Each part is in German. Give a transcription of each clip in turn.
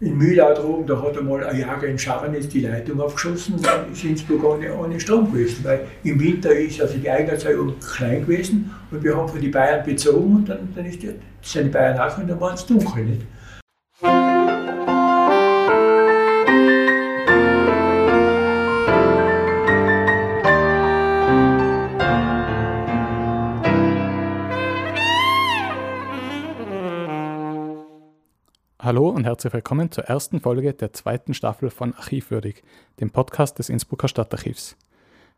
in Mühlau droben, da hat einmal ein Jager in Scharnitz die Leitung aufgeschossen dann ist Innsbruck ohne, ohne Strom gewesen. Weil im Winter ist also die Eigenerzeugung klein gewesen und wir haben von den Bayern bezogen und dann, dann ist die, sind die Bayern auch und dann waren es dunkel. Nicht? Hallo und herzlich willkommen zur ersten Folge der zweiten Staffel von Archivwürdig, dem Podcast des Innsbrucker Stadtarchivs.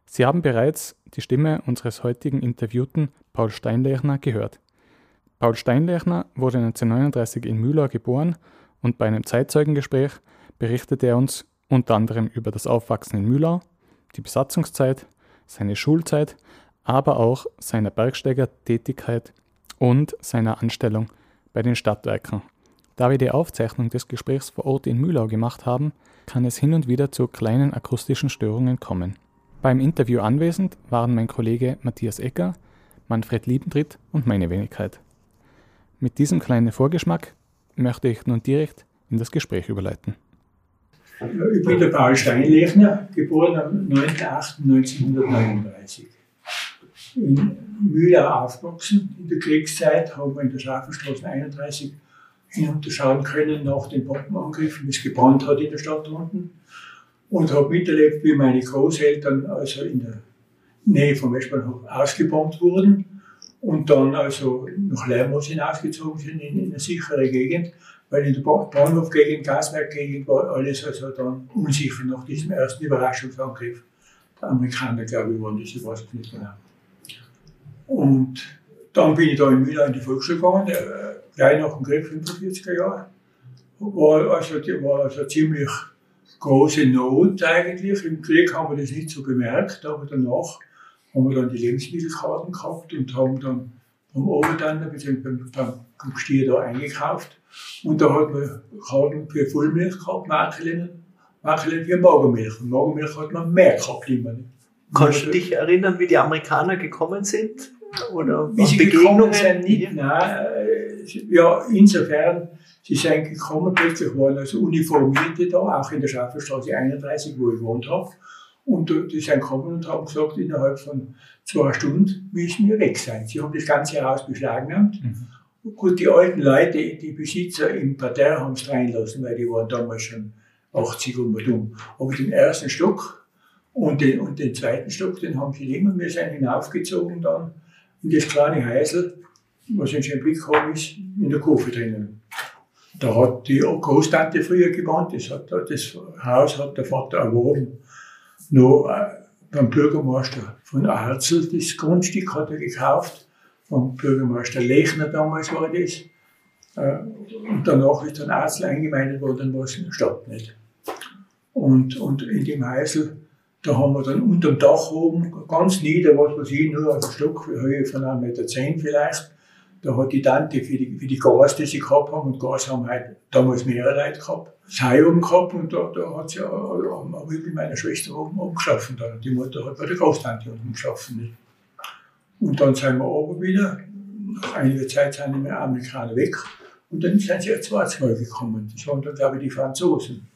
Sie haben bereits die Stimme unseres heutigen Interviewten Paul Steinlechner gehört. Paul Steinlechner wurde 1939 in Mühlau geboren und bei einem Zeitzeugengespräch berichtete er uns unter anderem über das Aufwachsen in Mühlau, die Besatzungszeit, seine Schulzeit, aber auch seine Bergsteigertätigkeit und seiner Anstellung bei den Stadtwerken da wir die Aufzeichnung des Gesprächs vor Ort in Mühlau gemacht haben, kann es hin und wieder zu kleinen akustischen Störungen kommen. Beim Interview anwesend waren mein Kollege Matthias Ecker, Manfred Liebentritt und meine Wenigkeit. Mit diesem kleinen Vorgeschmack möchte ich nun direkt in das Gespräch überleiten. Ich bin der Paul Steinlechner, geboren am 9.8.1939. In Mühlau aufgewachsen. In der Kriegszeit haben wir in der Schafenstraße 31 hinunterschauen können nach den Bombenangriffen, wie es gebrannt hat in der Stadt unten. Und habe miterlebt, wie meine Großeltern also in der Nähe vom Westbahnhof ausgebombt wurden und dann also nach Leimos hinausgezogen sind in, in eine sichere Gegend, weil in der Bahnhofgegend, Gaswerkgegend war alles also dann unsicher nach diesem ersten Überraschungsangriff. Der Amerikaner, glaube ich, waren das, ich weiß es nicht genau. Und dann bin ich da in Müller in die Volksschule gegangen, gleich nach dem Krieg, 45er Jahre. War also, war also ziemlich große Not eigentlich. Im Krieg haben wir das nicht so gemerkt, aber danach haben wir dann die Lebensmittelkarten gehabt und haben dann beim Oberdander bzw. beim, beim Stier da eingekauft. Und da hat man Karten für Vollmilch gehabt, Makeln, Makeln für Magermilch. Und Magermilch hat man mehr gehabt immer. Kannst du dich erinnern, wie die Amerikaner gekommen sind? Oder wie sie gekommen sind, nicht, nein, ja, insofern, sie sind gekommen, plötzlich waren also Uniformierte da, auch in der Schaffelstraße 31, wo ich gewohnt habe. Und die sind gekommen und haben gesagt, innerhalb von zwei Stunden müssen wir weg sein. Sie haben das ganze Haus beschlagnahmt. Mhm. Gut, die alten Leute, die Besitzer im Parterre haben es reinlassen, weil die waren damals schon 80 und dumm. Aber den ersten Stock und den, und den zweiten Stock, den haben sie immer, wir sind hinaufgezogen dann in das kleine Häusl was Blick habe, ist in der Kurve drinnen. Da hat die Großtante früher gewohnt, das, hat, das Haus hat der Vater erworben. Noch äh, beim Bürgermeister von Arzel, das Grundstück hat er gekauft, vom Bürgermeister Lechner damals war das. Äh, und danach ist dann Arzel eingemeindet worden, es in der Stadt nicht. Und, und in dem Häusl, da haben wir dann unterm Dach oben, ganz nieder, was weiß ich, nur auf der Stockhöhe von 1,10 Meter vielleicht, da hat die Tante für die, für die Gas, die sie gehabt haben, und Gas haben halt damals mehrere Leute gehabt, Sei oben gehabt und da, da hat sie auch mit meiner Schwester oben, geschaffen. Dann. Die Mutter hat bei der Großtante unten geschaffen. Und dann sind wir oben wieder. Nach einiger Zeit sind die Amerikaner weg. Und dann sind sie zwei Mal gekommen. Das waren dann, glaube ich, die Franzosen.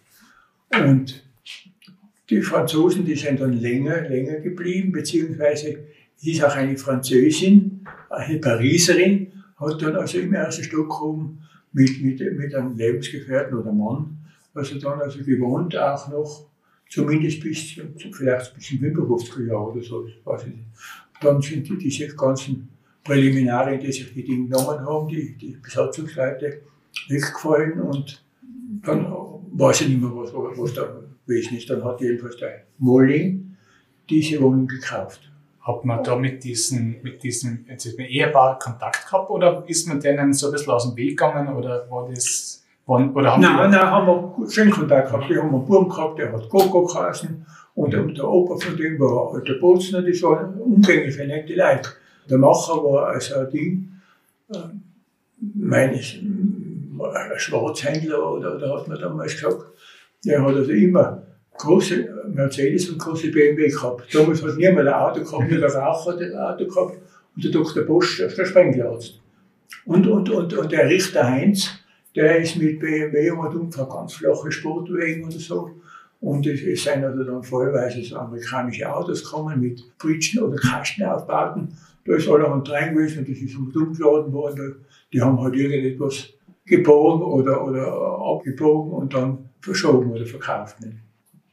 Und die Franzosen, die sind dann länger, länger geblieben, beziehungsweise hieß auch eine Französin, eine Pariserin, hat dann also im ersten Stock oben mit, mit, mit einem Lebensgefährten oder Mann, also dann also gewohnt auch noch, zumindest bis, vielleicht bis in 55 Jahre oder so, weiß ich nicht. Dann sind die, diese ganzen Präliminare, die sich die Dinge genommen haben, die, die Besatzungsleute weggefallen und dann weiß ich nicht mehr, was, was da gewesen ist. Dann hat jedenfalls der Molling diese Wohnung gekauft. Hat man da mit diesen, mit diesem, jetzt Ehepaar Kontakt gehabt oder ist man denen so ein bisschen aus dem Weg gegangen oder war das, waren, oder haben Nein, nein, haben wir schön Kontakt gehabt. Wir haben einen Buben gehabt, der hat Coco geheißen und, und der Opa von dem war der Bozner, das waren umgängliche, nette Leute. Der Macher war also ein Ding, äh, meines, ein Schwarzhändler oder, oder hat man damals gesagt, der hat also immer große Mercedes und große BMW gehabt. Damals hat niemand ein Auto gehabt, nur der Rauch hat ein Auto gehabt und der Dr. Bosch, der Sprengelarzt. Und, und, und, und der Richter Heinz, der ist mit BMW und umgefahren, ganz flache Sportwegen und so. Und es, es sind also dann vollweise so amerikanische Autos gekommen mit Bridgen oder Kastenaufbauten. Da ist allerhand rein gewesen und das ist umgeladen worden. Die haben halt irgendetwas gebogen oder, oder abgebogen und dann verschoben oder verkauft. Nicht?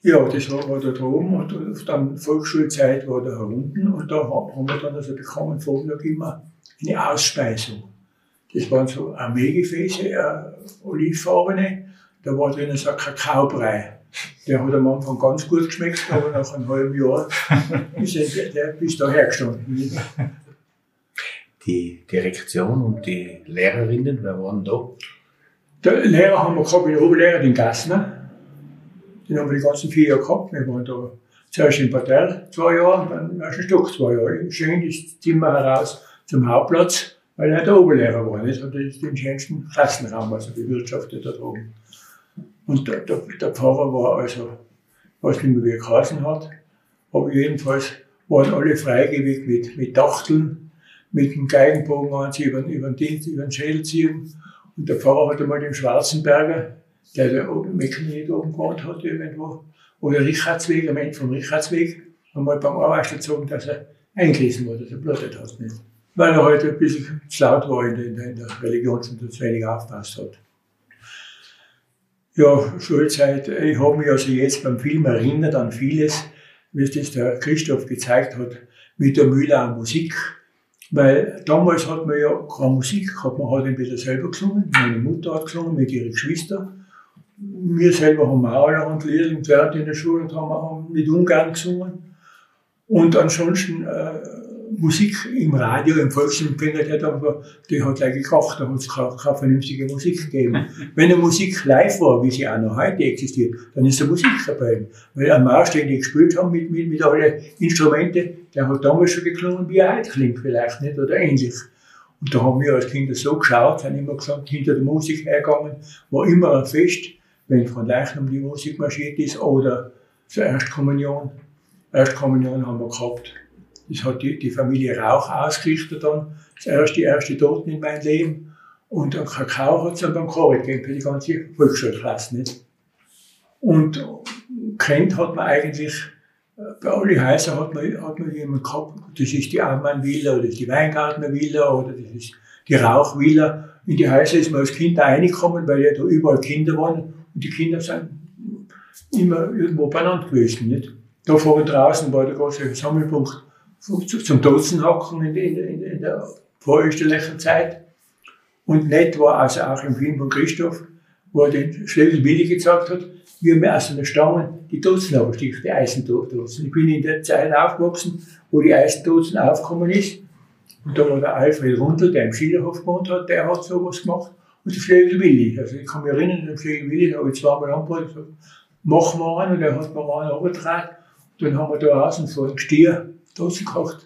Ja, das war, da oben und dann Volksschulzeit war da unten und da haben wir dann also bekommen, Vormittag immer eine Ausspeisung. Das waren so Armeegefäße, äh, olivfarbene, da war drinnen so ein Kakaobrei. Der hat am Anfang ganz gut geschmeckt, aber nach einem halben Jahr ist der, der bis da hergestanden. Die Direktion und die Lehrerinnen, wer waren da? Der Lehrer haben wir gehabt, den Oberlehrer, den Gassner. Den haben wir die ganzen vier Jahre gehabt. Wir waren da zuerst in Partell zwei Jahre und dann erst ein Stück zwei Jahre. Schön das Zimmer heraus zum Hauptplatz, weil er der Oberlehrer war. Das ist den schönsten Klassenraum, also bewirtschaftet da oben. Und der, der, der Pfarrer war also, was nicht mehr wie er geheißen hat, aber jedenfalls waren alle freigebig mit, mit Dachteln, mit dem Geigenbogen anziehen, über, über den Dienst, über den Schädel ziehen. Und der Pfarrer hat einmal den Schwarzenberger, der da oben, Mecklenburg oben gewohnt hat, irgendwo, oder Richardsweg, am Ende vom Richardsweg, einmal beim Arbeiter gezogen, dass er eingelesen wurde, dass er blutet hat. Nicht? Weil er heute halt ein bisschen zu laut war in der, in der, in Religion und das wenig aufpasst hat. Ja, Schulzeit, ich habe mich also jetzt beim Film erinnert an vieles, wie es das der Christoph gezeigt hat, mit der Mühler Musik. Weil damals hat man ja keine Musik gehabt, man hat entweder selber gesungen, meine Mutter hat gesungen mit ihren Geschwistern. Wir selber haben auch allerhand Lieder gelernt in der Schule und haben auch mit Ungarn gesungen. Und ansonsten äh, Musik im Radio, im Volksempfänger, der die hat gleich gekocht, da hat es keine, keine, vernünftige Musik gegeben. Wenn eine Musik live war, wie sie auch noch heute existiert, dann ist da Musik dabei. Weil ein Marsch, den die gespielt haben mit, mit, mit allen Instrumenten, der hat damals schon geklungen, wie er heute klingt vielleicht, nicht? Oder ähnlich. Und da haben wir als Kinder so geschaut, haben immer gesagt, hinter der Musik hergegangen, war immer ein Fest, wenn von Leichnam die Musik marschiert ist, oder zur Erstkommunion. Erstkommunion haben wir gehabt. Das hat die, die Familie Rauch ausgerichtet dann. Das erste, die erste Toten in meinem Leben. Und dann Kakao hat es dann beim Covid gegeben für die ganze Volksschulklasse. Nicht? Und kennt hat man eigentlich, äh, bei allen Häusern hat man, hat man jemanden gehabt, das ist die Ammann-Villa oder die Weingartner-Villa oder das ist die Rauch-Villa. In die Häuser ist man als Kind reingekommen, weil ja da überall Kinder waren und die Kinder sind immer irgendwo beieinander gewesen. Nicht? Da vorne draußen war der große Sammelpunkt zum Dutzen hocken in, in, in der vorösterlichen Zeit. Und nett war also auch im Film von Christoph, wo er den Schlegel Willi gesagt hat, wie wir aus einer Stange die Dutzen absticht, die Eisendutzen. Ich bin in der Zeit aufgewachsen, wo die Eisendutzen aufgekommen ist. Und da war der Alfred Rundel, der im Schillerhof gewohnt hat, der hat sowas gemacht. Und der Schlegel Willi. Also ich kann mich erinnern, den Schlegel Willi, da habe ich zweimal angeboten, gesagt, mach mal einen, und er hat mir einen runtergetragen. Dann haben wir da außen so ein Gestier Dosen gekocht.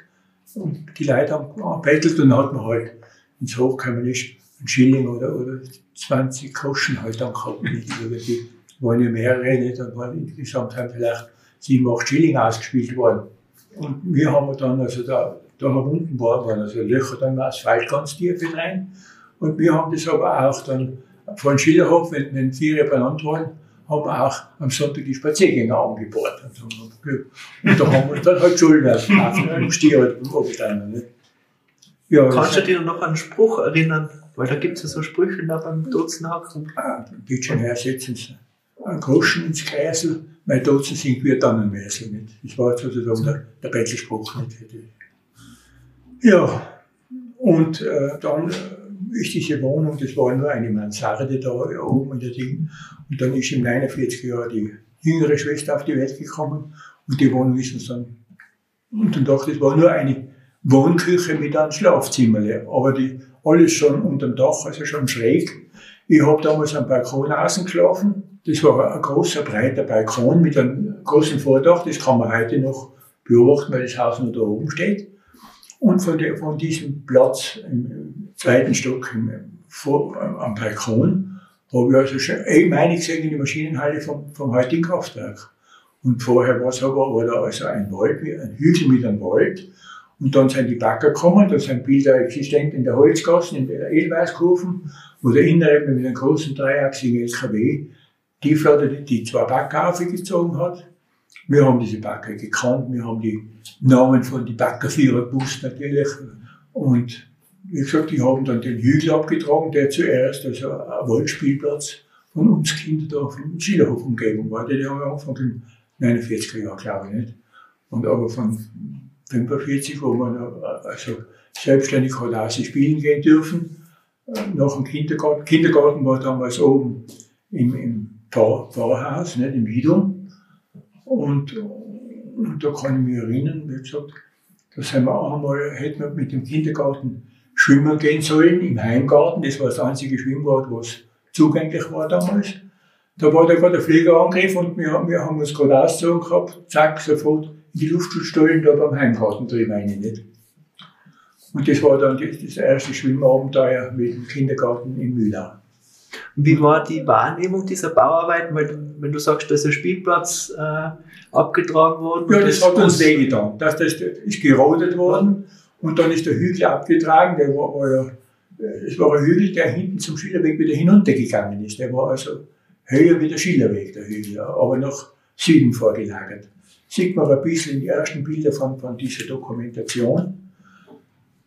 Und die Leute haben gebettelt und dann hat man halt, wenn es hochgekommen ist, ein Schilling oder, oder 20 Koschen halt dann gehabt. Nicht? die waren ja mehrere, nicht? dann waren insgesamt haben vielleicht sieben, acht Schilling ausgespielt worden. Und wir haben dann, also da, da unten war, waren also Löcher dann Asphalt ganz tief rein. Und wir haben das aber auch dann dem Schillerhof, wenn, wenn vier benannt waren, haben wir auch am Sonntag die Spaziergänger angebohrt. Und da haben wir dann halt Schulden im Stier abgestanden. Ja, Kannst du dich noch an einen Spruch erinnern? Weil da gibt es ja so Sprüche da beim Dotzenhacken. Ah, bitte her, setzen Sie einen Groschen ins Kreisel, mein Dutzen sind wir dann ein Mesel mit. Das war sozusagen der, der Bettelspruch. Nicht? Ja, und äh, dann ist diese Wohnung, das war nur eine Mansarde da oben in der Ding. Und dann ist im 49 Jahr die jüngere Schwester auf die Welt gekommen und die Wohnung ist uns dann unter dem Dach. Das war nur eine Wohnküche mit einem Schlafzimmer, aber die, alles schon unter dem Dach, also schon schräg. Ich habe damals am Balkon außen geschlafen. Das war ein großer, breiter Balkon mit einem großen Vordach. Das kann man heute noch beobachten, weil das Haus nur da oben steht. Und von, der, von diesem Platz im zweiten Stock im, vor, am Balkon habe ich also schon meine gesehen in die Maschinenhalle vom, vom heutigen Kraftwerk. Und vorher war es aber, war da also ein Wald, ein Hügel mit einem Wald. Und dann sind die Bagger gekommen, da sind Bilder existent in der Holzgassen, in der Edelweißkurven, der Innere mit einem großen dreiachsigen LKW die Flotte, die zwei Bagger aufgezogen hat. Wir haben diese Bagger gekannt, wir haben die Namen von den Baggerführer gewusst natürlich. Und wie gesagt, die haben dann den Hügel abgetragen, der zuerst, also ein Waldspielplatz von uns Kindern da vom Schillerhof Umgebung war. Die haben angefangen in 49er Jahren, glaube ich nicht. Und aber von 45, wo man also selbstständig hat auch spielen gehen dürfen, nach dem Kindergarten. Kindergarten war damals oben im, im Pfarrhaus, nicht, im Widum. Und, und da kann ich mich erinnern, wie gesagt, da sind wir einmal, hätten wir mit dem Kindergarten schwimmen gehen sollen im Heimgarten. Das war das einzige Schwimmbad, was zugänglich war damals. Da war da gerade der Fliegerangriff und wir, wir haben uns gerade ausgezogen gehabt, zack, sofort in die Luftschutzstollen da beim Heimgarten drin, meine ich nicht. Und das war dann das, das erste Schwimmabenteuer mit dem Kindergarten in Mühlau. Wie war die Wahrnehmung dieser Bauarbeiten? Weil, wenn du sagst, da ist ein Spielplatz äh, abgetragen worden. Ja, das, das hat uns wehgetan. Das, das ist gerodet worden und dann ist der Hügel abgetragen. Der war, war ja, es war ein Hügel, der hinten zum Schillerweg wieder hinuntergegangen ist. Der war also höher wie der Schillerweg, der Hügel, aber nach Süden vorgelagert. Sieht man ein bisschen in die ersten Bilder von, von dieser Dokumentation.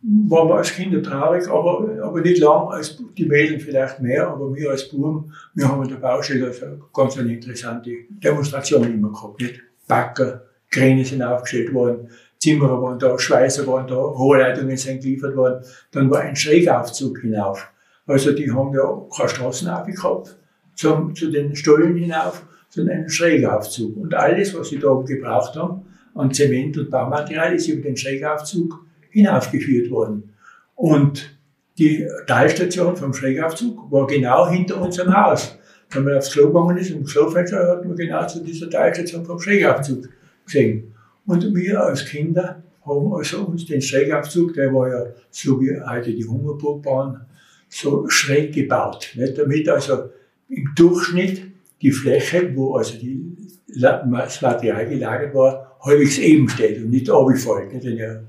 Waren wir als Kinder traurig, aber, aber nicht lang, als die Mädchen vielleicht mehr, aber wir als Buben, wir haben in der Baustelle also ganz eine interessante Demonstration immer gehabt. Nicht? Backer, Kräne sind aufgestellt worden, Zimmerer waren da, Schweißer waren da, Rohrleitungen sind geliefert worden. Dann war ein Schrägaufzug hinauf. Also die haben ja keine Straßen gehabt, zu den Stollen hinauf, sondern einen Schrägaufzug. Und alles, was sie da gebraucht haben, an Zement und Baumaterial, ist über den Schrägaufzug hinaufgeführt worden. Und die Teilstation vom Schrägaufzug war genau hinter unserem Haus. Wenn man aufs Klo gegangen ist, im Klofenster hat man genau zu dieser Teilstation vom Schrägaufzug gesehen. Und wir als Kinder haben also uns den Schrägaufzug, der war ja so wie heute die Hummerburgbahn, so schräg gebaut. Nicht? Damit also im Durchschnitt die Fläche, wo also die, das Material gelagert war, halbwegs eben steht und nicht abgefallen. Nicht? Wenn ihr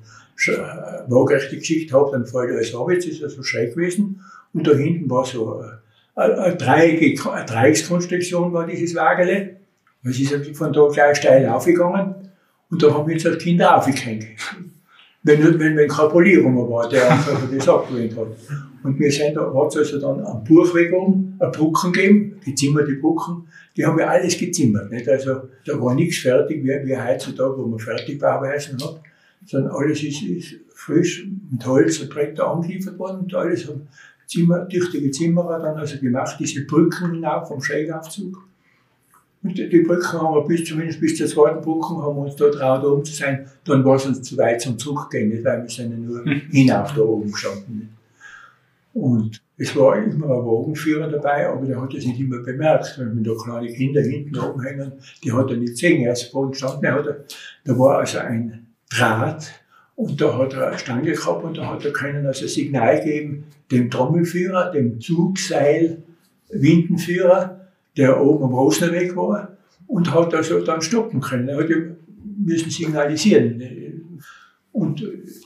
eine waagerechte Geschichte habt, dann fällt alles ab. Jetzt ist er so schräg gewesen. Und da hinten war so eine, Dreieckskonstruktion, war dieses Wagele. Es ist von da gleich steil aufgegangen. Und da haben wir jetzt als Kinder aufgehängt. Wenn, wenn, wenn keine Polierung war, der also das abgelehnt hat. Und wir sind da, hat es also dann am Buchweg oben eine Brücken gegeben, gezimmerte Brücken, die haben wir alles gezimmert, nicht? Also, da war nichts fertig, wie, wie heutzutage, wo man Fertigbauweisen hat, sondern alles ist, ist frisch mit Holz und Bretter angeliefert worden und alles haben Zimmer, tüchtige Zimmerer dann also gemacht, diese Brücken hinauf vom Schrägaufzug. Und die Brücken haben wir bis, zumindest bis zur zweiten Brücke haben wir uns da traut oben zu sein. Dann war es uns zu weit zum Zurückgehen, nicht? weil wir sind ja nur hm. hinauf da oben gestanden. Und es war immer ein Wagenführer dabei, aber der hat das nicht immer bemerkt. Wenn da kleine Kinder hinten oben hängen, die hat er nicht gesehen. Er ist vorhin gestanden, er hat, da war also ein Draht und da hat er eine Stange gehabt und da hat er können also Signal geben dem Trommelführer, dem Zugseil, Windenführer, der oben am Rosnerweg war und hat also dann stoppen können. Er hat müssen signalisieren. Und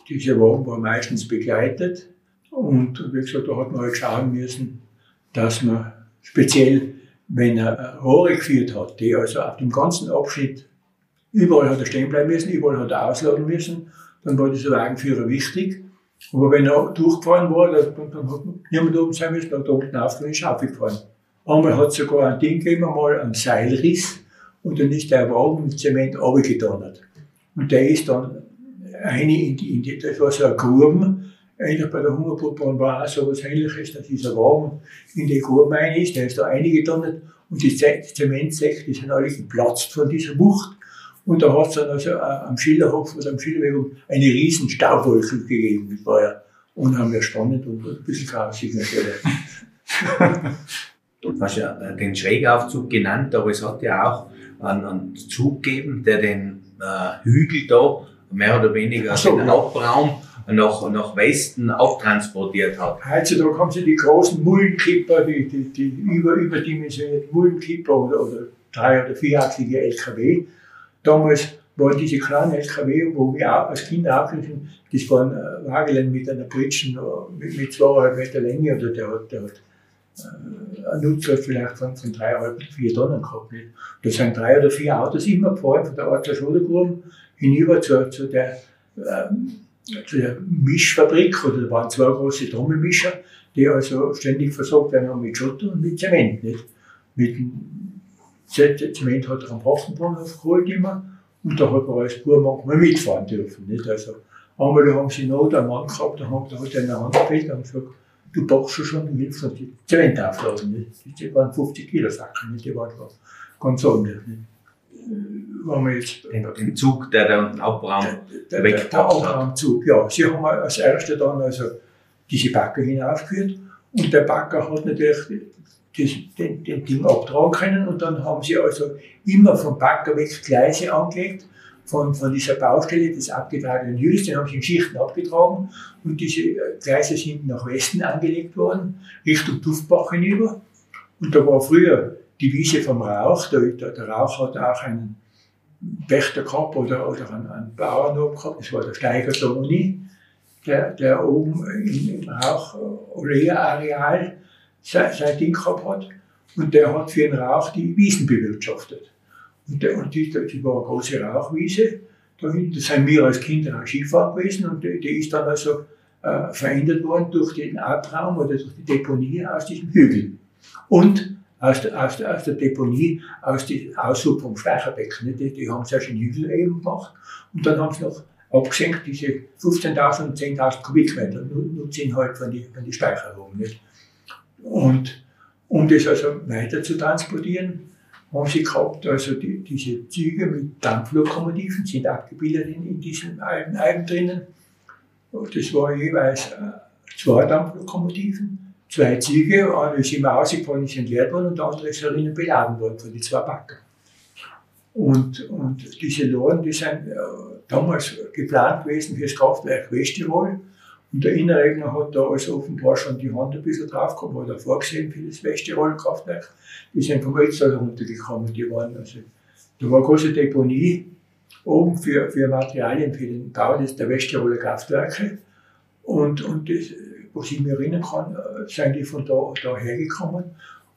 dieser Wagen war meistens begleitet. Und wie gesagt, da hat man halt schauen müssen, dass man speziell, wenn er Rohre geführt hat, die also auf dem ganzen Abschnitt, überall hat er stehen bleiben müssen, überall hat er ausladen müssen, dann war dieser Wagenführer wichtig. Aber wenn er durchgefahren war, dann, dann hat niemand oben sein müssen, dann da unten aufgefahren, ist aufgefahren. Einmal hat es sogar ein Ding gegeben, einmal ein Seilriss und dann ist der Wagen mit Zement runtergedonnert. Und der ist dann eine in die, in die das war so ein Gruben, eigentlich bei der Hungerbrutbahn war auch so etwas ähnliches, dass dieser Wagen in die Gruben rein ist, der ist da eingedonnert und die Zementsäcke, die sind alle geplatzt von dieser Wucht. Und da hat es dann also äh, am Schillerhof oder am Schillerweg eine riesen Staubwolke gegeben. Das war ja unheimlich spannend und ein bisschen grausig natürlich. du hast ja den Schrägaufzug genannt, aber es hat ja auch einen, einen Zug gegeben, der den äh, Hügel da mehr oder weniger so, den Hauptraum nach, nach Westen abtransportiert hat. Heutzutage haben sie die großen Mullenkipper, die, die, die über, überdimensionierten Mullenkipper oder, oder drei- oder vierachsige LKW. Damals waren diese kleinen LKW, wo wir als Kinder auch sind, das waren äh, Wagen mit einer Britschen mit, mit zweieinhalb Meter Länge oder der hat, der hat äh, ein Nutzer vielleicht von, von dreieinhalb, vier Tonnen gehabt. Nicht? Da sind drei oder vier Autos immer gefahren von der Art der Schodergruben hinüber zu, zu, der, ähm, zu der Mischfabrik, oder da waren zwei große Trommelmischer, die also ständig versorgt werden mit Schotter und mit Zement. Nicht? Mit Zement hat er am Hafenbahnhof geholt immer und da hat man als Bub manchmal mitfahren dürfen. Nicht? Also, einmal da haben sie Not einen Mann gehabt, da hat er in der Hand gefällt und gesagt, du packst schon, du hilfst uns die Zement aufladen. Nicht? Die waren 50 Kilo Sachen, nicht? die waren ganz anders. Nicht? Wenn wir jetzt, den, den Zug, der den Abraum der, der, der Abraumzug, ja. Sie haben als Erste dann also diese Backer hinaufgeführt und der Backer hat natürlich den, den Ding abtragen können und dann haben sie also immer vom Backer weg Gleise angelegt von, von dieser Baustelle des abgetragenen Jüls, den haben sie in Schichten abgetragen und diese äh, Gleise sind nach Westen angelegt worden, Richtung Duftbach hinüber. Und da war früher die Wiese vom Rauch, der, der Rauch hat auch einen Pächter gehabt oder, oder einen, einen Bauernhof gehabt, das war der Steiger Toni, der, der oben im, im Rauch-Olea-Areal sein, Ding gehabt hat. Und der hat für den Rauch die Wiesen bewirtschaftet. Und, der, und die, die war eine große Rauchwiese. Da sind wir als Kinder auch Skifahren gewesen und die, die ist dann also äh, verändert worden durch den Abraum oder durch die Deponie aus diesem Hügel. Und aus der, aus der, aus der Deponie, aus dem Aushub vom Speicherbecken. Die, die haben zuerst einen Hügel eben gemacht und dann haben sie noch abgesenkt, diese 15.000 und 10.000 Kubikmeter nutzen halt von die, von die Speicherung. Nicht? Und um das also weiter zu transportieren, haben sie gehabt, also die, diese Züge mit Dampflokomotiven sind abgebildet in, in diesen alten Alben drinnen. Das war jeweils äh, zwei Dampflokomotiven, zwei Züge, eine ist immer ausgefallen, ist entleert worden und der andere ist herinnen beladen worden von den zwei Backen. Und, und diese Loren, die sind äh, damals geplant gewesen für das Kraftwerk Westtirol. Und der Inneregner hat da also offenbar schon die Hand ein bisschen drauf gehabt, hat er vorgesehen für das Westtirol-Kraftwerk. Die sind vom Ötztal runtergekommen, die waren also, da war eine große Deponie oben für, für Materialien für den Bau der Westtiroler Kraftwerke. Und, und das, was ich mich erinnern kann, äh, sind die von da, da hergekommen.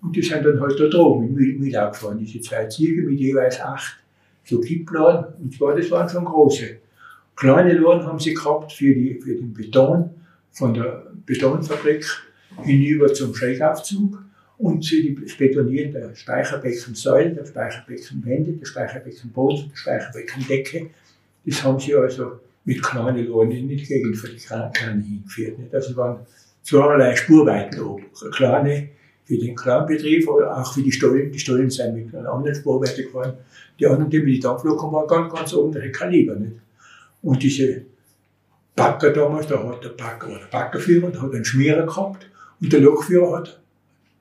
Und die sind dann halt da droben mit, mit gefahren, diese zwei Züge mit jeweils acht so Kippladen. Und zwar, das waren schon große. Kleine Loren haben sie gehabt für, die, für den Beton von der Betonfabrik hinüber zum Schrägaufzug und für das Betonieren der Speicherbeckensäulen, der Speicherbeckenwände, der Speicherbeckenboden, der Speicherbeckendecke. Das haben sie also mit kleinen Loren in die Gegend für die Kleinen hingeführt. Nicht? Also waren zweierlei Spurweiten oben. Kleine für den Kranbetrieb, aber auch für die Stollen. Die Stollen sind mit einer anderen Spurweite gefahren. Die anderen, die mit den Dampflokomotiven waren ganz, ganz andere Kaliber. Nicht? Und diese Backer damals, da hat der Backer, oder der Backerführer, der hat einen Schmierer gehabt und der Lokführer hat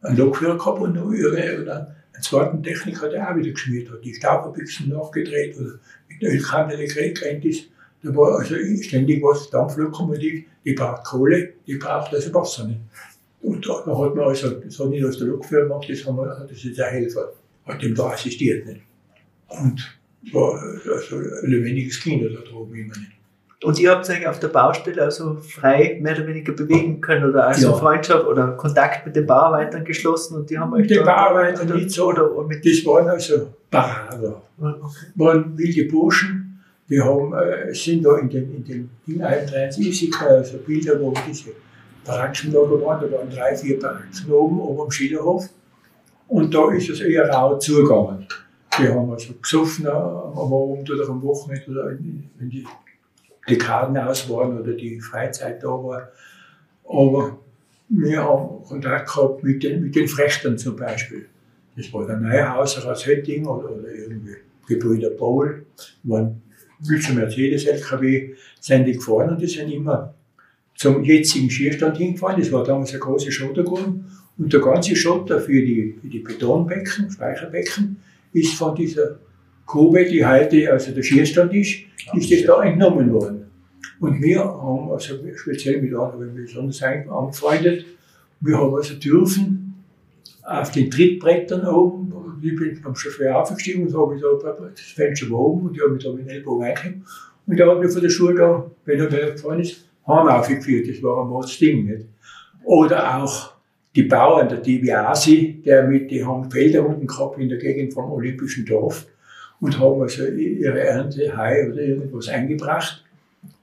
einen Lokführer gehabt und noch irgendeinen einen zweiten Techniker, der auch wieder geschmiert hat, die Stauberbüchsen nachgedreht oder mit der Ölkandel gerannt ist. Da war also ständig was, Dampflokomotiv, die braucht Kohle, die braucht also Wasser nicht. Und da, da hat man also, das hat nicht aus der Lokführer gemacht, das, haben wir, das ist der Helfer, hat ihm da assistiert nicht. Und war also ein lebendiges Kind da droben immer nicht. Und ihr habt euch auf der Baustelle also frei mehr oder weniger bewegen können oder also ja. Freundschaft oder Kontakt mit den Bauarbeitern geschlossen und die haben euch Mit den Bauarbeitern nicht so. Oder, oder mit das waren also Baraber. Okay. waren wilde Burschen, die haben, äh, sind da in den, in den Ding 31 also Bilder, wo diese Barackschenlager waren, da waren drei, vier Baracken oben, oben am Schillerhof. Und da ist es eher rau zugegangen. Die haben also gesoffen am Abend oder am Wochenende oder wenn die Dekaden aus waren oder die Freizeit da war. Aber wir haben Kontakt gehabt mit den, mit den Frechtern zum Beispiel. Das war der Neuhauser aus Hötting oder, oder irgendwie Gebrüder Paul. waren mit zum Mercedes-LKW sind die gefahren und die sind immer zum jetzigen Skierstand hingefahren. Das war damals eine große Schottergrund. Und der ganze Schotter für die, für die Betonbecken, Speicherbecken, ist von dieser Grube, die heute also der Schierstand ist, ist das da entnommen worden. Und wir haben also speziell mit anderen besonders angefreundet, wir haben also dürfen auf den Trittbrettern oben, ich bin am Chauffeur aufgestiegen und habe da das Fenster war oben und ich habe mich da mit dem Ellbogen reingekommen. Und der hat mir von der Schule da, wenn er da gefahren ist, Heim aufgeführt. Das war ein Mordsding, nicht? Oder auch die Bauern, der Dibiasi, der mit, die haben Felder unten gehabt in der Gegend vom Olympischen Dorf und haben also ihre Ernte, Hai oder irgendwas eingebracht.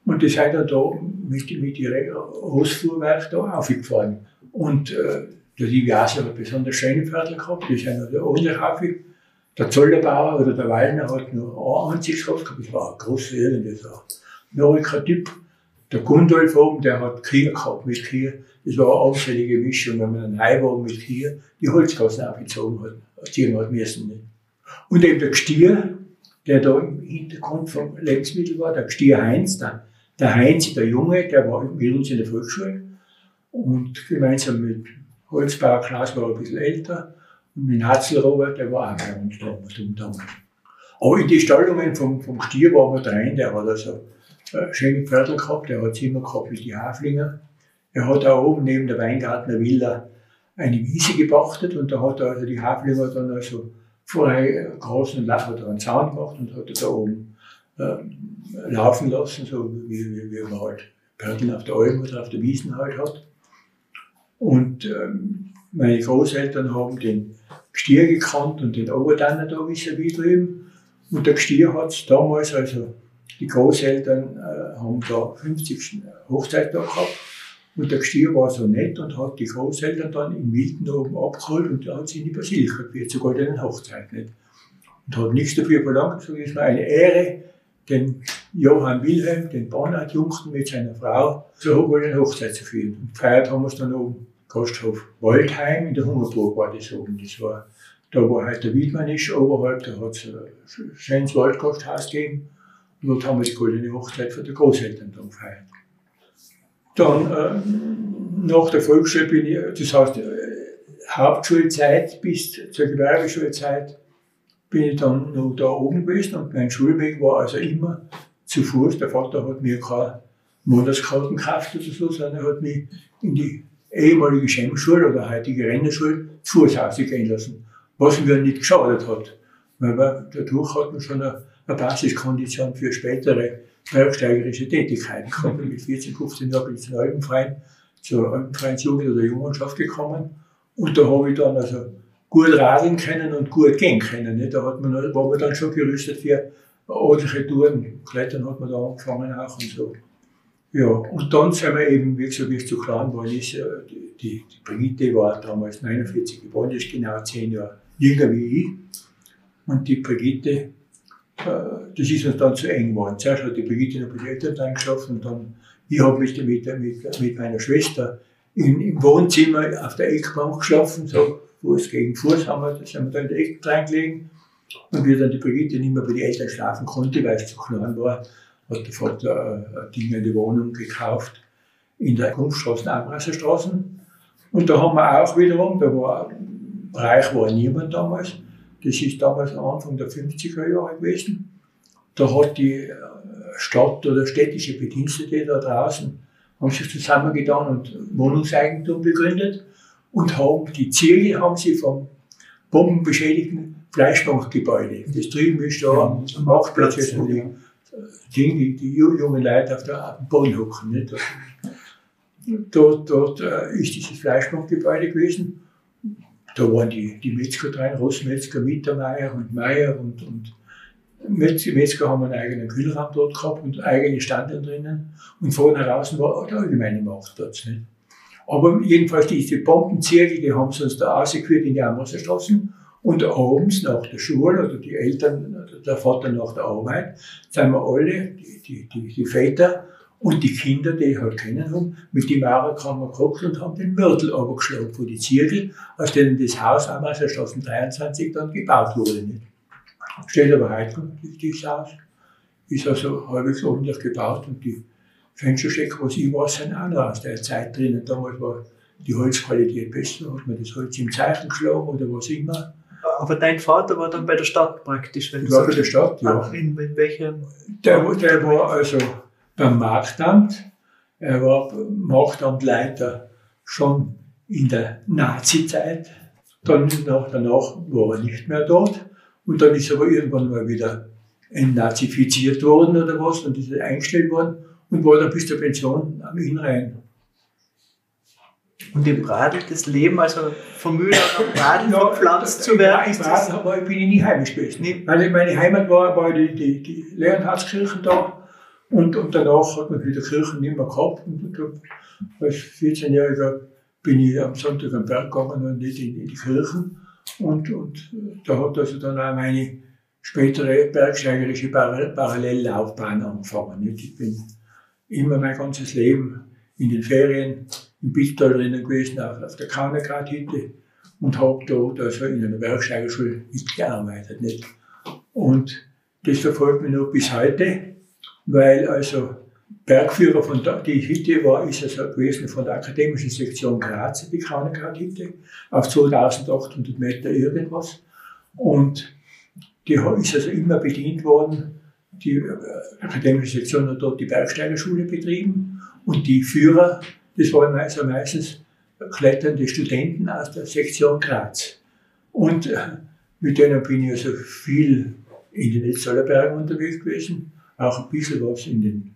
Und die sind dann da mit, mit ihrem Hausfuhrwerk da aufgefahren. Und äh, der Dibiasi hat besonders schöne Pferde gehabt, die sind da ordentlich aufgefahren. Der Zollerbauer oder der Wallner hat nur ein einziges gehabt, das war ein großer irgendwas, ein noriker Typ. Der Gundolf oben, der hat Kier gehabt mit Kier. Das war eine auffällige Mischung, wenn man einen Heiwagen mit Kier die Holzgassen aufgezogen hat, ziehen hat müssen. Nicht? Und eben der Gstier, der da im Hintergrund vom Lebensmittel war, der Gstier Heinz, der, der Heinz, der Junge, der war mit uns in der Volksschule und gemeinsam mit Holzbauer Klaus war ein bisschen älter und mit Hatzel Robert, der war auch bei uns damals. Aber in die Stallungen vom, vom Stier waren wir drin, der hat also äh, schöne Pferdl gehabt, er hat immer gehabt wie die Haflinger. Er hat auch oben neben der Weingartner Villa eine Wiese gepachtet und da hat er also die Haflinger dann also vorher großen Lauf hat er einen Zaun gemacht und hat er da oben äh, laufen lassen, so wie, wie, wie man halt Pferdl auf der Alm oder auf der Wiesen halt hat. Und ähm, meine Großeltern haben den Stier gekannt und den Oberdanner da vis-à-vis drüben. Und der Stier hat es damals also die Großeltern äh, haben da 50. Hochzeittag gehabt und der Gestier war so nett und hat die Großeltern dann in Milton oben abgeholt und hat sie in die Basilika geführt, sogar den Hochzeit nicht. Und hat nichts dafür verlangt, so ist mir eine Ehre, den Johann Wilhelm, den Bauernadjunkten mit seiner Frau, so eine Hochzeit zu führen. Und gefeiert haben wir es dann oben, Gasthof Waldheim, in der Hungerburg war das oben. Das war da, wo heute der Wiedmann ist, oberhalb, da hat es ein schönes Waldgasthaus gegeben. Und dort haben wir die goldene Hochzeit für die Großeltern dann gefeiert. Dann, äh, nach der Volksschule bin ich, das heißt, äh, Hauptschulzeit bis zur Gewerbeschulzeit bin ich dann noch da oben gewesen und mein Schulweg war also immer zu Fuß. Der Vater hat mir keine Monatskarten gekauft oder so, sondern er hat mich in die ehemalige Schemmschule oder heutige Rennerschule zu Fuß ausgehen lassen, was mir nicht geschadet hat. Weil man, dadurch hat man schon eine eine Basiskondition für spätere bergsteigerische Tätigkeiten gehabt. Mit 14, 15 Jahren bin ich zum Alpenverein, zur Alpenvereinsjugend oder Jungmannschaft gekommen. Und da habe ich dann also gut radeln können und gut gehen können. Da hat man, war man dann schon gerüstet für ordentliche Touren. Klettern hat man da angefangen auch und so. Ja, und dann sind wir eben, wie gesagt, wie es zu klein war, ist, äh, die, die, Brigitte war damals 49 geboren, ist genau zehn Jahre jünger wie ich. Und die Brigitte das ist uns dann zu eng geworden. Zuerst hat die Brigitte noch bei den Eltern eingeschlafen und dann, ich habe mich mit, mit, mit meiner Schwester in, im Wohnzimmer auf der Eckbank geschlafen, so Fuß gegen Fuß haben wir, sind wir da in der Ecke reingelegen. Und wie dann die Brigitte nicht mehr bei den Eltern schlafen konnte, weil es zu klein war, hat der Vater äh, ein Ding in die Wohnung gekauft in der Kumpfstraße, Ambrasserstraßen. Und da haben wir auch wiederum, da war, reich war niemand damals, das ist damals Anfang der 50er Jahre gewesen. Da hat die äh, Stadt oder städtische Bedienstete da draußen haben sich zusammengetan und Wohnungseigentum begründet und haben die Ziele haben sie vom bombenbeschädigten Fleischbankgebäude. Das drüben ist da am Marktplatz jetzt die, äh, die, die jungen Leute auf, der, auf dem Boden hocken. Nicht? Dort, dort ist dieses Fleischbankgebäude gewesen da waren die, die Metzger drin, Rossmetzger, Mittermeier und Meier und, und Metzger, haben einen eigenen Kühlraum dort gehabt und eigene Standeln drinnen. Und vorne heraus war der allgemeine Marktplatz. Nicht? Aber jedenfalls diese Bombenzirkel, die haben sie uns da rausgeführt in die Ammerserstraßen. Und abends nach der Schule oder die Eltern, der Vater nach der Arbeit, sind wir alle, die, die, die Väter, und die Kinder, die ich halt kennen haben, mit dem Maurerkammer gekocht und haben den Mörtel abgeschlagen von die Zirkel, aus denen das Haus am 2023 dann gebaut wurde. Nicht? Steht aber heute dieses Haus. Ist also halbwegs ordentlich gebaut und die Fensterstecke, was ich weiß, sind auch noch aus der Zeit drinnen. Damals war die Holzqualität besser, hat man das Holz im Zeichen geschlagen oder was immer. Aber dein Vater war dann bei der Stadt praktisch, wenn du war bei der Stadt, ja. In, in welchem? Der, der war also beim Marktamt. Er war Marktamtleiter schon in der Nazi-Zeit. Dann nach, danach war er nicht mehr dort. Und dann ist er aber irgendwann mal wieder entnazifiziert worden oder was und ist eingestellt worden und war dann bis zur Pension am Innrhein. Und im Bradl das Leben, also vom Mühlen nach Bradl ja, verpflanzt zu werden? Nein, Bradl aber bin ich nie heimisch gewesen. Nee. Meine, meine Heimat war, war die, die, die Leonhardskirche da und, und danach hat man wieder Kirchen nicht mehr gehabt. Und, und als 14-Jähriger bin ich am Sonntag am Berg gegangen und nicht in, in die Kirchen. Und, und da hat also dann auch meine spätere bergsteigerische Parallellaufbahn angefangen. Ich bin immer mein ganzes Leben in den Ferien im Bichtal drinnen gewesen, auf, auf der Kaunergradhütte und habe dort also in einer Bergsteigerschule mitgearbeitet. Nicht? Und das verfolgt mich noch bis heute, weil also Bergführer von da, die Hütte war, ist also gewesen von der akademischen Sektion Graz, die Kaunergradhütte, auf 2800 Meter irgendwas. Und die ist also immer bedient worden. Die äh, akademische Sektion hat dort die Bergsteigerschule betrieben und die Führer, das waren also meistens kletternde Studenten aus der Sektion Graz. Und äh, mit denen bin ich also viel in den Netzallerbergen unterwegs gewesen, auch ein bisschen was in den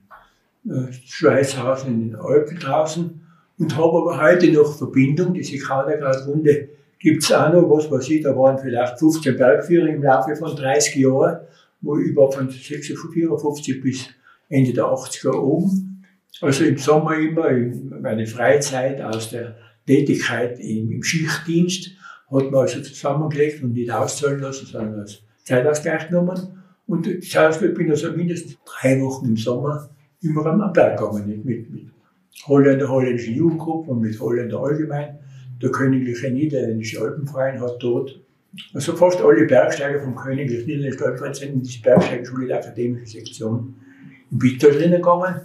äh, Schweizhausen, in den Alpen draußen und habe aber heute noch Verbindung, diese Kaudergrad-Runde gibt es auch noch, was weiß ich, da waren vielleicht 15 Bergführer im Laufe von 30 Jahren, wo ich war von 54 bis Ende der 80er oben. Also im Sommer immer, meine Freizeit aus der Tätigkeit im, im Schichtdienst hat man also zusammengelegt und nicht auszahlen lassen, sondern als Zeitausgleich genommen. Und ich bin also mindestens drei Wochen im Sommer immer am Berg gegangen, mit, mit Holländer, holländischen Jugendgruppen und mit Holländer allgemein der Königliche Niederländische Alpenverein hat dort, also fast alle Bergsteiger vom Königlichen Niederländischen Alpenverein sind in diese Bergsteigerschule der akademischen Sektion in Bitterl drinnen gegangen.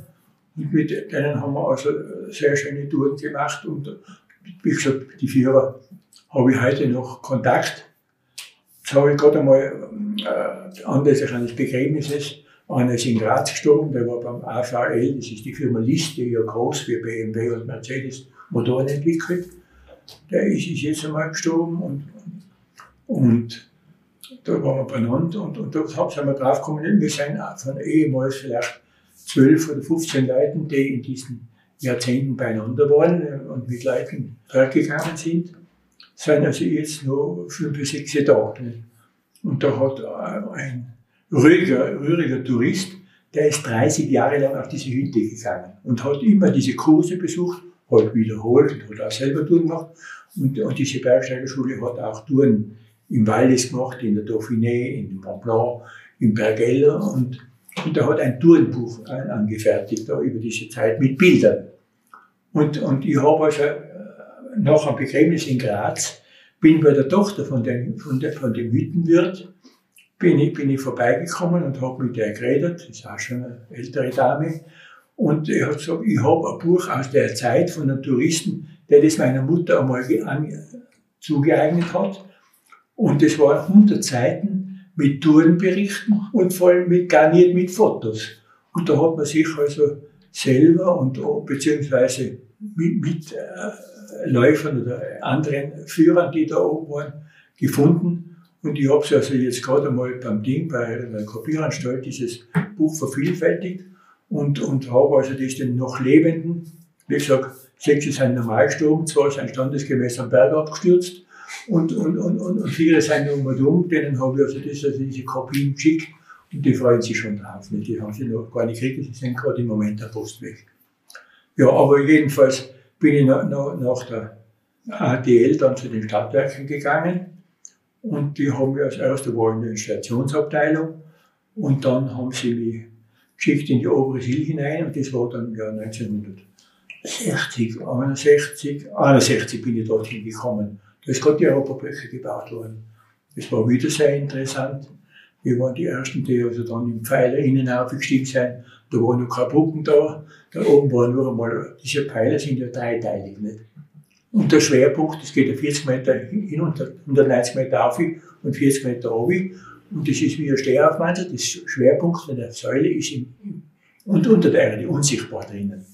Und mit denen haben wir also sehr schöne Touren gemacht. Und wie gesagt, die Führer habe ich heute noch Kontakt. Jetzt habe ich gerade einmal äh, anlässlich eines Begräbnisses. Einer ist in Graz gestorben, der war beim AVL, das ist die Firma List, die ja groß für BMW und Mercedes Motoren entwickelt. Der ist, ist jetzt einmal gestorben und, und da waren wir beieinander und, und da sind wir draufgekommen, wir sind von ehemals vielleicht zwölf oder 15 Leuten, die in diesen Jahrzehnten beieinander waren und mit Leuten gegangen sind, sind also jetzt nur fünf bis sechs da. Und da hat ein ruhiger, ruhiger Tourist, der ist 30 Jahre lang auf diese Hütte gegangen und hat immer diese Kurse besucht halt wiederholt und hat auch selber Touren gemacht. Und, und diese Bergsteigerschule hat auch Touren im Wallis gemacht, in der Dauphiné, in Mont Blanc, im Bergeller und, und er hat ein Tourenbuch angefertigt da über diese Zeit mit Bildern. Und, und ich habe also nach einem Begräbnis in Graz, bin bei der Tochter von dem, von, der, von dem Hüttenwirt, bin ich, bin ich vorbeigekommen und habe mit der geredet, das ist auch schon eine ältere Dame, und er hat gesagt, ich habe ein Buch aus der Zeit von einem Touristen, der das meiner Mutter einmal zugeeignet hat. Und das waren 100 Seiten mit Tourenberichten und vor allem mit, garniert mit Fotos. Und da hat man sich also selber und beziehungsweise mit, mit äh, Läufern oder anderen Führern, die da oben waren, gefunden. Und ich habe es also jetzt gerade einmal beim Ding, bei der Kopieranstalt, dieses Buch vervielfältigt und, und habe also das den noch Lebenden, wie gesagt, sechs sind normal gestorben, zwei sind standesgemäß am Berg abgestürzt und, und, und, und, viele sind um und um, denen habe ich also, das, also diese Kopien geschickt und die freuen sich schon drauf. Nicht? Die haben sie noch gar nicht gekriegt, sie sind gerade im Moment der Post weg. Ja, aber jedenfalls bin ich nach, nach, der ADL dann zu den Stadtwerken gegangen und die haben wir als erste Wahl in der Installationsabteilung und dann haben sie mich geschickt in die obere Sil hinein und das war dann ja 1960, 61, 61 bin ich dorthin gekommen. Da ist gerade die Europabrücke gebaut worden. Das war wieder sehr interessant. Wir waren die Ersten, die also dann im Pfeiler innen aufgestiegen sind. Da waren noch keine Brücken da. Da oben waren nur einmal, diese Pfeiler sind ja dreiteilig, nicht? Und der Schwerpunkt, das geht ja 40 Meter hin und 190 Meter auf und 40 Meter runter. Und das ist wie ein Stehaufwandel, das Schwerpunkt der Säule ist im, und unter der Erde unsichtbar drinnen.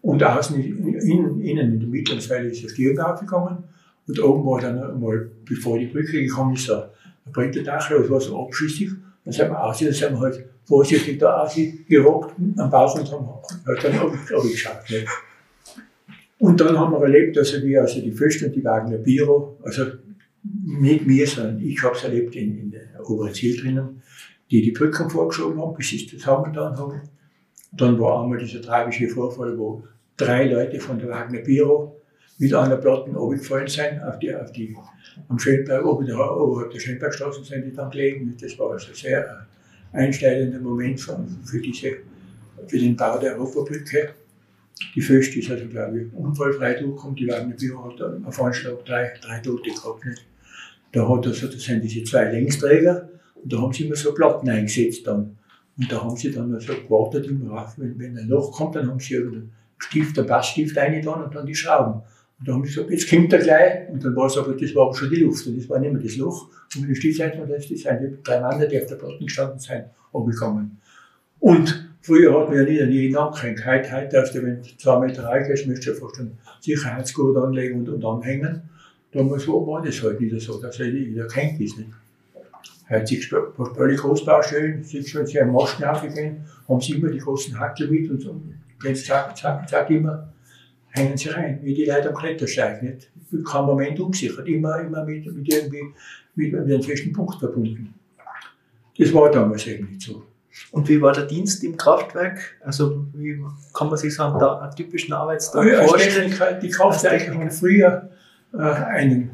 Und außen, innen, innen in der mittleren Säule ist der Stirn aufgegangen Und oben war dann mal, bevor die Brücke gekommen ist, ein Bretterdach, das war so abschüssig. Dann sind wir aus, dann sind wir halt vorsichtig da ausgerockt am und haben halt dann abgeschaut. Nicht? Und dann haben wir erlebt, also wie also die Föst und die Wagner Biro, also nicht mir, sondern ich habe es erlebt in, in der oberen Ziel drinnen, die die Brücken vorgeschoben haben, bis sie es zusammengetan haben. Dann war einmal dieser tragische Vorfall, wo drei Leute von der Wagner Biro mit einer Platten runtergefallen sind, auf die, auf die, am Schönberg, oben der, oberhalb der Schönbergstraße sind die dann gelegen. Das war also sehr einschneidender Moment für, diese, für den Bau der Europabrücke. Die Föst ist also, glaube ich, unfallfrei durchgekommen. Die Wagner Biro hat auf Anschlag drei, drei Tote gehabt. Da hat also, das sind diese zwei Längsträger und da haben sie immer so Platten eingesetzt dann. Und da haben sie dann also gewartet immer auf, wenn, wenn ein Loch kommt, dann haben sie irgendeinen Stift, einen Bassstift reingetan und dann die Schrauben. Und da haben sie gesagt, jetzt kommt er gleich. Und dann war es aber, das war aber schon die Luft. Und das war nicht mehr das Loch. Und wenn du stehst, dann ist sind die drei Männer, die auf der Platte gestanden sind, angekommen. Und früher hat man ja nicht an jeden angehängt. Heute, heute darfst du, wenn du zwei Meter reich ist, musst du ja fast einen Sicherheitsgurt anlegen und, und anhängen. Damals war das halt nicht so, dass jeder kennt ist. Nicht? Heute siehst du völlig Großbaustellen, siehst du, wenn sie einen Masten aufgehen, haben sie immer die großen Hackel mit und so. Jetzt zack, zack, zack, immer hängen sie rein, wie die Leute am Klettersteig. Nicht? Kein Moment umgesichert, immer, immer mit, mit irgendwie mit, mit einem festen Punkt verbunden. Das war damals eben nicht so. Und wie war der Dienst im Kraftwerk? Also wie kann man sich so einen, einen typischen Arbeitstag ja, vorstellen? Die Kraftwerke haben früher äh, einen,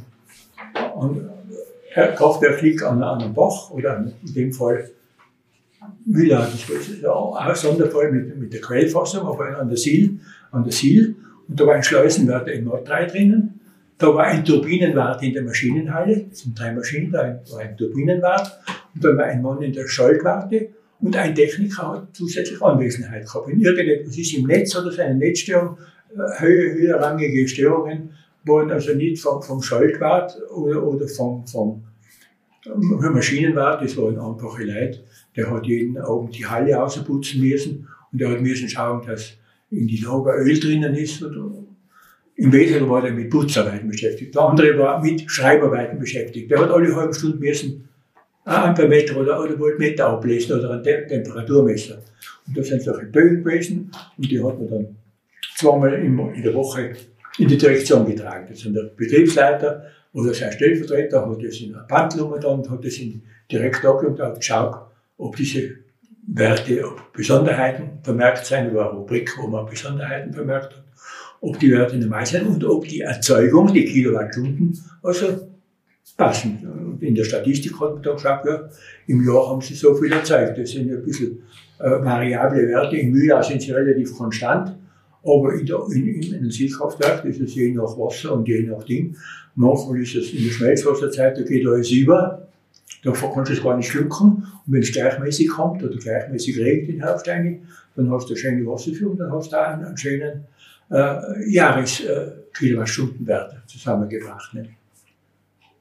ein Kraftwerk liegt an, an einem Bach oder in dem Fall Müller, das war ein Sonderfall mit, mit der Quellfassung, aber an der Siel, an der Siel. Und da war ein Schleusenwärter im Nord 3 drinnen. Da war ein Turbinenwart in der Maschinenhalle. Das sind drei Maschinen, da war ein Turbinenwart. Und dann war ein Mann in der Schaltwarte. Und ein Techniker hat zusätzlich Anwesenheit gehabt. Wenn irgendetwas ist im Netz oder so eine Netzstörung, äh, höherrangige Störungen, wurden also nicht vom, vom Schaltwart oder, oder vom, vom Maschinenwart, das waren einfache Leute, der hat jeden Abend die Halle ausputzen müssen und der hat müssen schauen, dass in die Lager Öl drinnen ist. Oder Im Wesentlichen war der mit Putzarbeiten beschäftigt. Der andere war mit Schreibarbeiten beschäftigt. Der hat alle halben Stunden müssen ein Ampermeter oder, oder Voltmeter ablesen oder ein Temperaturmesser. Und da sind solche Bögen gewesen und die hat man dann zweimal in der Woche in die Direktion getragen. Das sind der Betriebsleiter oder sein Stellvertreter hat das in einer Bandnummer dann und hat das in direkt angeschaut und hat geschaut, ob diese Werte, ob Besonderheiten vermerkt sein, über eine Rubrik, wo man Besonderheiten vermerkt hat, ob die Werte normal sind und ob die Erzeugung, die Kilowattstunden, also passen. Und in der Statistik hat man dann gesagt, ja, im Jahr haben sie so viel erzeugt. Das sind ein bisschen äh, variable Werte. Im Mühljahr sind sie relativ konstant. Aber in, der, in, in einem Siedkraftwerk, ist je nach Wasser und je nach Ding. Manchmal ist es in der Schmelzwasserzeit, da geht alles über. Da kannst du es gar nicht schlucken. Und wenn es gleichmäßig kommt oder gleichmäßig regnet in Herbst dann hast du eine schöne Wasserführung, dann hast du auch einen, einen schönen äh, Jahreskilowattstundenwert äh, zusammengebracht. Nicht?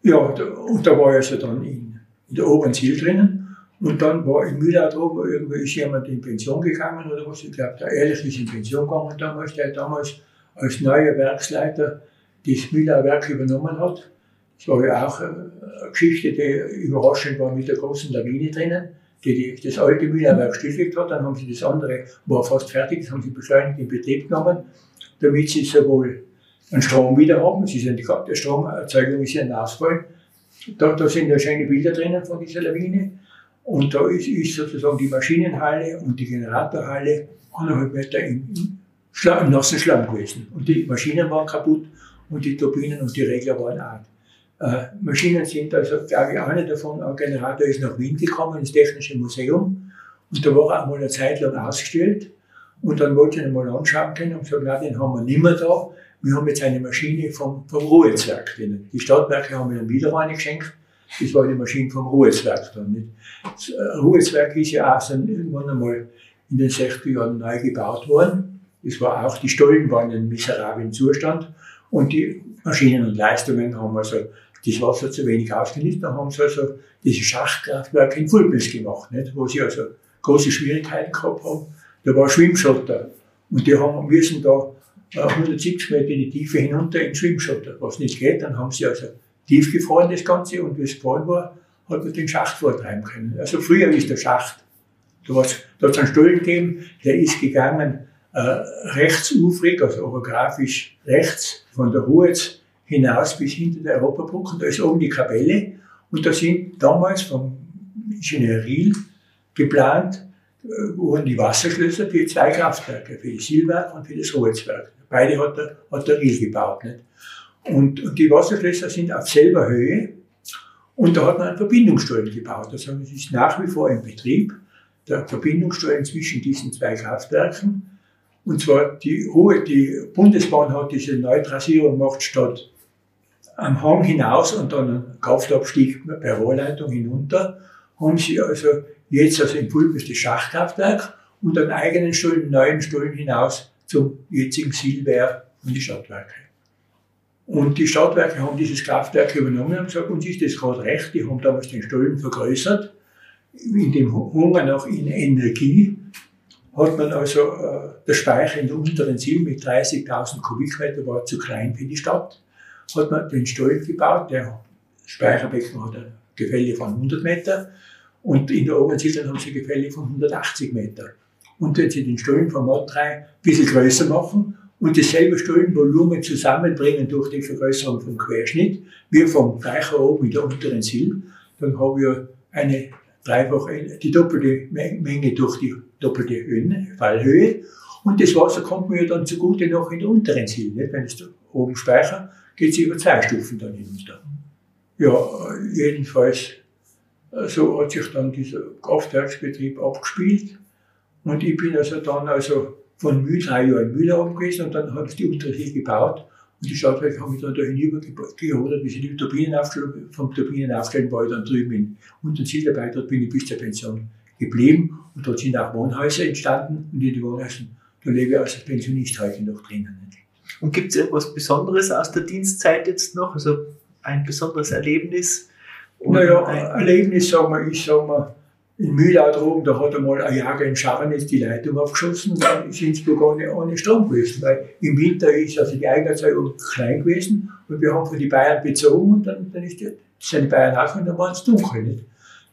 Ja, und da war ich also dann in, in der oberen Ziel drinnen. Und dann war in Mühlart oben, irgendwie ist jemand in Pension gegangen oder was. Ich glaube, der Ehrlich ist in Pension gegangen damals, der damals als neuer Werksleiter das Mühler Werk übernommen hat. Das war ja auch eine Geschichte, die überraschend war mit der großen Lawine drinnen, die, die das alte Mühler Werk stillgelegt hat. Dann haben sie das andere, war fast fertig, das haben sie beschleunigt in Betrieb genommen, damit sie sowohl einen Strom wieder haben, sie sind die, Stromerzeugung ist ja Ausfall. Da, da sind ja schöne Bilder drinnen von dieser Lawine. Und da ist, ist sozusagen die Maschinenhalle und die Generatorhalle anderthalb Meter im, Schlamm, im nassen Schlamm gewesen. Und die Maschinen waren kaputt und die Turbinen und die Regler waren auch. Äh, Maschinen sind also, glaube ich, eine davon, ein Generator ist nach Wien gekommen, ins Technische Museum. Und da war er einmal eine Zeit lang ausgestellt. Und dann wollte ich ihn mal anschauen können und gesagt, nein, den haben wir nicht mehr da. Wir haben jetzt eine Maschine vom, vom Ruhezwerk drinnen. Die Stadtwerke haben mir dann wieder eine geschenkt. Das war die Maschine vom Ruhezwerk dann nicht. Das äh, Ruhezwerk ist ja auch dann irgendwann einmal in den 60er Jahren neu gebaut worden. Das war auch, die Stollen waren in miserablen Zustand und die Maschinen und Leistungen haben also das Wasser zu wenig ausgenutzt. Dann haben sie also diese Schachkraftwerke in Fulpils gemacht, nicht? wo sie also große Schwierigkeiten gehabt haben. Da war Schwimmschotter und die haben, müssen da 170 Meter in die Tiefe hinunter in Schwimmschotter. Was nicht geht, dann haben sie also tief gefroren das Ganze und wie es gefroren war, hat man den Schacht vortreiben können. Also früher ist der Schacht, da hat es einen Stollen gegeben, der ist gegangen äh, rechtsufrig, also orografisch rechts von der Ruhetz hinaus bis hinter der Europabrücke. Da ist oben die Kapelle und da sind damals vom Ingenieur Riel geplant, äh, wurden die Wasserschlösser für zwei Kraftwerke, für das Silberg und für das Ruhetzwerk. Beide hat der, hat der Riel gebaut. Nicht? Und, und die Wasserschlösser sind auf selber Höhe und da hat man einen Verbindungsstollen gebaut. Es ist nach wie vor im Betrieb, der Verbindungsstollen zwischen diesen zwei Kraftwerken. Und zwar die Ruhe, die Bundesbahn hat diese Neutrasierung gemacht statt am Hang hinaus und dann Kraftabstieg per Rohrleitung hinunter, haben sie also jetzt also im Pulpus das Schachkraftwerk und einen eigenen Stollen, neuen Stollen hinaus zum jetzigen Silber und die Stadtwerke. Und die Stadtwerke haben dieses Kraftwerk übernommen und gesagt, uns ist das gerade recht, die haben damals den Stollen vergrößert. In dem Hunger nach in Energie hat man also äh, der Speicher in der unteren Sill mit 30.000 Kubikmeter war zu klein für die Stadt. Hat man den Stollen gebaut, der Speicherbecken hat ein Gefälle von 100 Meter und in der oberen Sill haben sie ein Gefälle von 180 Meter. Und wenn sie den Stollen von Mod 3 ein bisschen größer machen, und dasselbe Stollenvolumen zusammenbringen durch die Vergrößerung vom Querschnitt, wie vom Reicher oben in der unteren Sill, dann haben wir eine dreifache, die doppelte Menge durch die doppelte Höhe, Fallhöhe. Und das Wasser kommt mir dann zugute noch in der unteren Sill. Nicht? Wenn es oben speichert, geht es über zwei Stufen dann hinunter. Ja, jedenfalls, so hat sich dann dieser Kraftwerksbetrieb abgespielt. Und ich bin also dann also von Mühl drei Jahre in Mühl oben gewesen und dann habe ich die Untersee gebaut und die Stadtwerke haben mich dann da hinüber geholt, bis ich die Turbinen aufstellen, vom Turbinen aufstellen war ich dann drüben in Unterziel dabei, dort bin ich bis zur Pension geblieben und dort sind auch Wohnhäuser entstanden und in den Wohnhäusern, da lebe ich als Pensionist heute noch drinnen. Und gibt es etwas Besonderes aus der Dienstzeit jetzt noch, also ein besonderes Erlebnis? Naja, Erlebnis, sagen wir, ich sage mal, in Mühlau droben, da hat einmal ein Jager in Scharnitz die Leitung aufgeschossen, dann ist Innsbruck ohne, ohne Strom gewesen, weil im Winter ist also die Eigenerzeugung klein gewesen und wir haben von den Bayern bezogen und dann, dann ist die, sind die Bayern auch und dann war es dunkel. Nicht?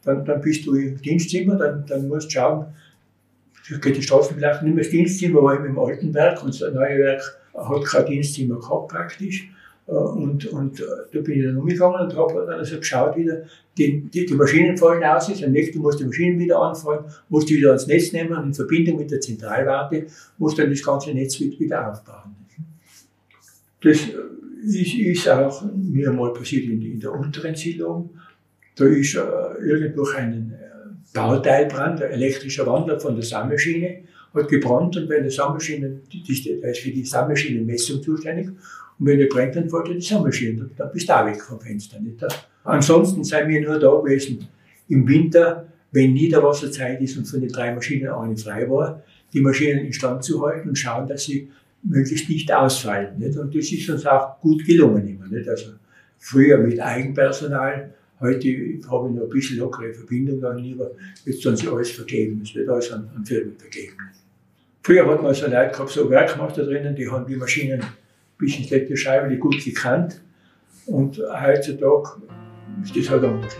Dann, dann bist du im Dienstzimmer, dann, dann musst du schauen, geht die Straßen vielleicht nicht mehr das Dienstzimmer, war im alten Werk und das neue Werk hat kein Dienstzimmer gehabt praktisch. Äh, und, und äh, da bin ich dann umgegangen und habe dann also geschaut wieder, die, die, die Maschinen fallen aus, am nächsten musst du die Maschinen wieder anfallen, musst du wieder ans Netz nehmen und in Verbindung mit der Zentralwarte musst dann das ganze Netz wieder aufbauen. Das ist, ist auch mir mal passiert in, in der unteren Siedlung. Da ist äh, irgendwo ein äh, Bauteilbrand, ein elektrischer Wandler von der Sammelmaschine, hat gebrannt und bei der Sammelmaschine, die, die, ist für die Sammelmaschinenmessung zuständig, und wenn er brennt, dann fällt er die Sammelmaschine, dann bist du auch weg vom Fenster. Nicht? Ansonsten seien wir nur da gewesen im Winter, wenn Niederwasserzeit ist und von den drei Maschinen eine frei war, die Maschinen instand zu halten und schauen, dass sie möglichst nicht ausfallen. Nicht? Und das ist uns auch gut gelungen immer. Nicht? Also früher mit Eigenpersonal, heute habe ich noch ein bisschen lockere Verbindung gegenüber, jetzt sollen sie alles vergeben, es wird alles an, an Firmen vergeben. Früher hat man so Leute gehabt, so Werkmacher drinnen, die haben die Maschinen bis ins letzte Scheibe gut gekannt. Und heutzutage ist das halt anders.